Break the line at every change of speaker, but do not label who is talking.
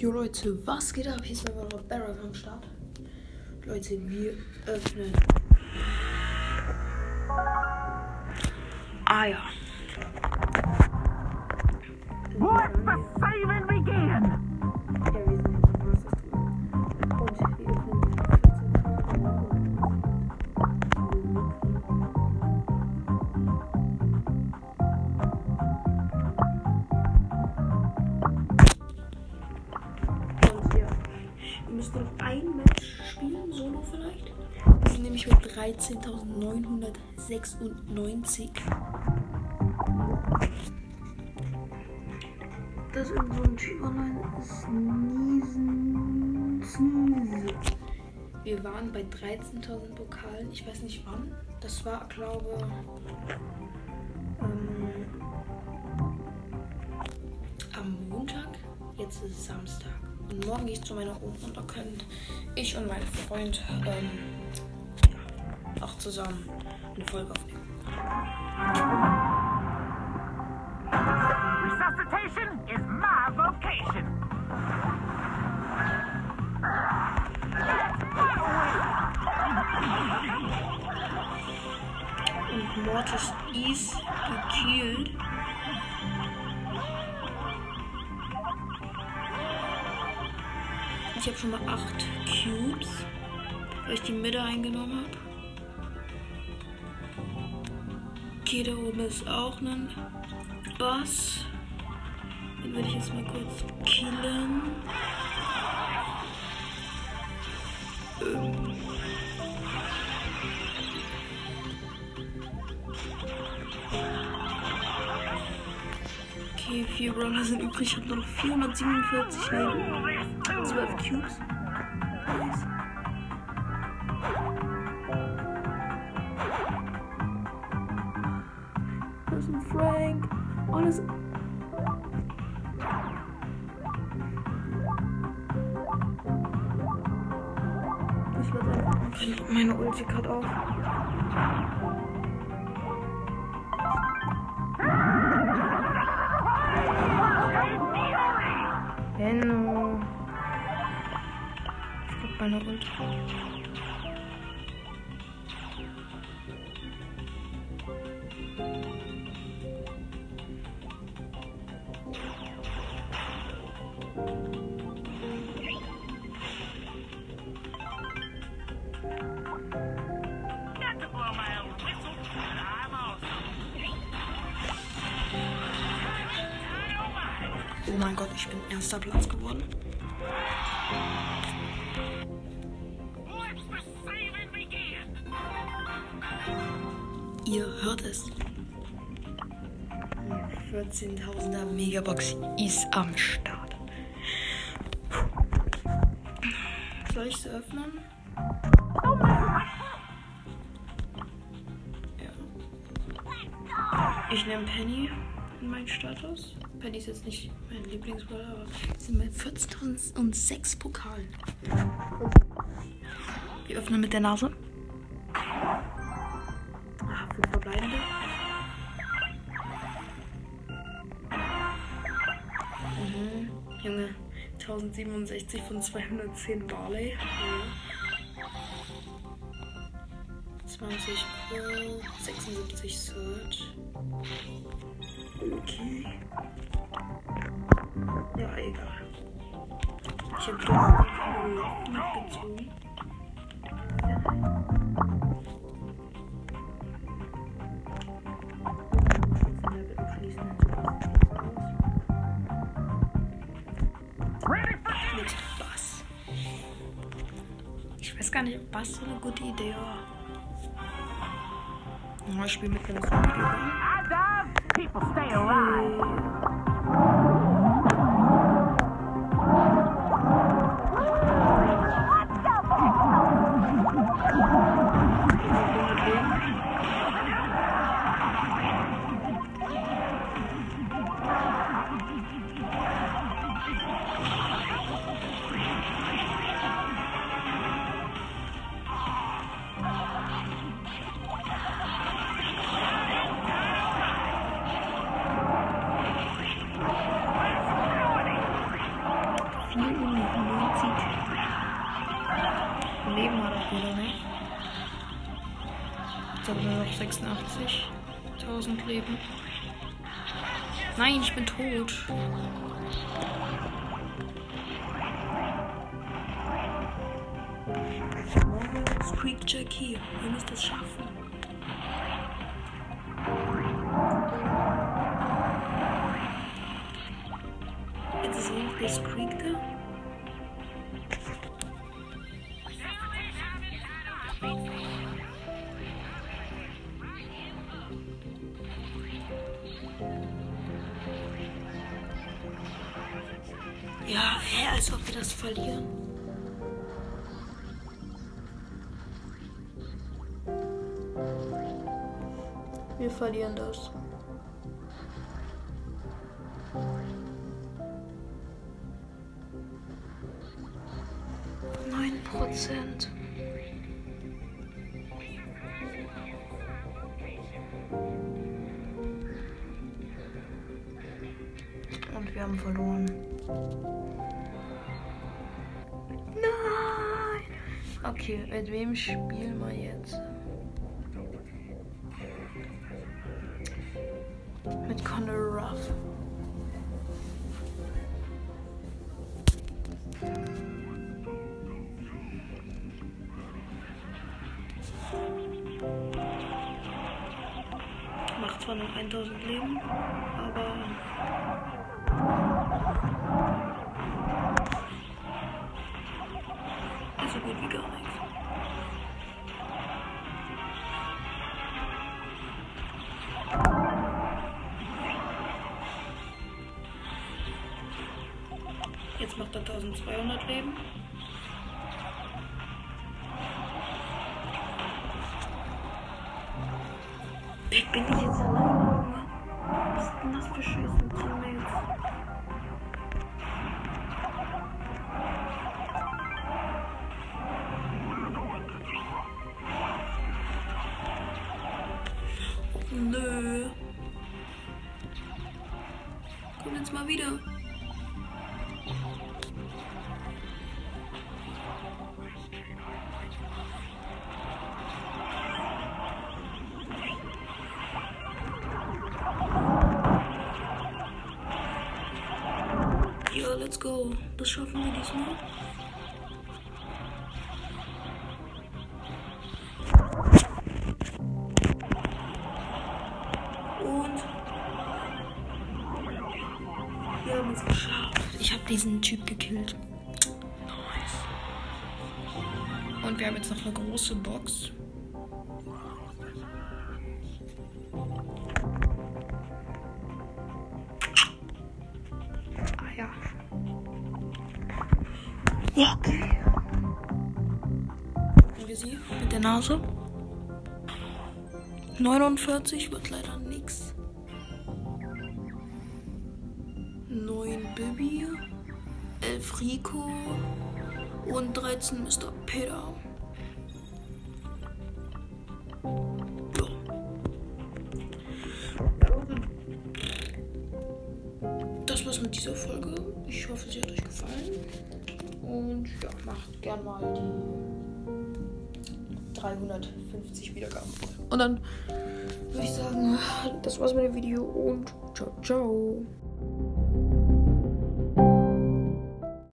Jo Leute, was geht ab? Hier ist mein Bruder Barrett am Start. Leute, wir öffnen. Ah ja. Wir müssen noch ein Match spielen, solo vielleicht. Wir sind nämlich mit 13.996. Das ist irgend so ein Typ online. Sneezen. Sneeze. Wir waren bei 13.000 Pokalen. Ich weiß nicht wann. Das war, glaube ist Samstag. Und morgen gehe ich zu meiner Oma und da können ich und mein Freund ähm, ja, auch zusammen eine Folge aufnehmen.
Resuscitation is my vocation.
Und Mortis ist gekillt. Ich habe schon mal 8 Cubes, weil ich die Mitte eingenommen habe. Okay, da oben ist auch ein Bass. Den würde ich jetzt mal kurz killen. Ähm. Okay, vier Brawler sind übrig. Ich habe noch 447 Leben. 12 Cubes. Nice. Da ist ein Frank. Alles. Ich werde einfach meine Ulti gerade auf. Benno. Ich guck meine Ulti.
Got
mein Gott, ich bin erster Platz geworden. Ihr hört es. Die 14.000er Megabox ist am Start. Soll ich sie öffnen? Ich nehme Penny in meinen Status. Penny ist jetzt nicht mein Lieblingsbrawler, aber wir sind bei 14.006 Pokalen. Wir öffnen mit der Nase. Ah, fünf verbleibende. Mhm. Junge, 1067 von 210 Barley. Ja. 20 Pro, 76 Search. Okay. Ja, egal. Ich habe doch mitgezogen.
Ready for
Mit Bass. Ich weiß gar nicht, ob Bass so eine gute Idee war. Ja, ich spiele Leben hat
er wieder, ne? Jetzt habe
ich nur noch 86.000 Leben. Nein, ich bin tot. Squeak Jack hier. Wir müssen es schaffen. Jetzt ist er noch Creek. Ja, hä, als ob wir das verlieren. Wir verlieren das. Neun Prozent. Wir haben verloren. Nein! Okay, mit wem spielen wir jetzt? Mit Connor Ruff. Macht zwar noch 1000 Leben, 200 Leben. Ich bin ich jetzt allein? Was ist denn das für Scheiße? Nö. Komm jetzt mal wieder. Let's go. Das schaffen wir diesmal. Und wir haben es geschafft. Ich habe diesen Typ gekillt. Nice. Und wir haben jetzt noch eine große Box. Ah ja. Okay. Haben wir sie mit der Nase? 49 wird leider nix. 9 Bibi, 11 Rico und 13 Mr. Peter. Ja. Das war's mit dieser Folge. Ich hoffe, sie hat euch gefallen. Und ja, macht gern mal die 350 Wiedergaben. Und dann würde ich sagen, das war's mit dem Video und ciao, ciao.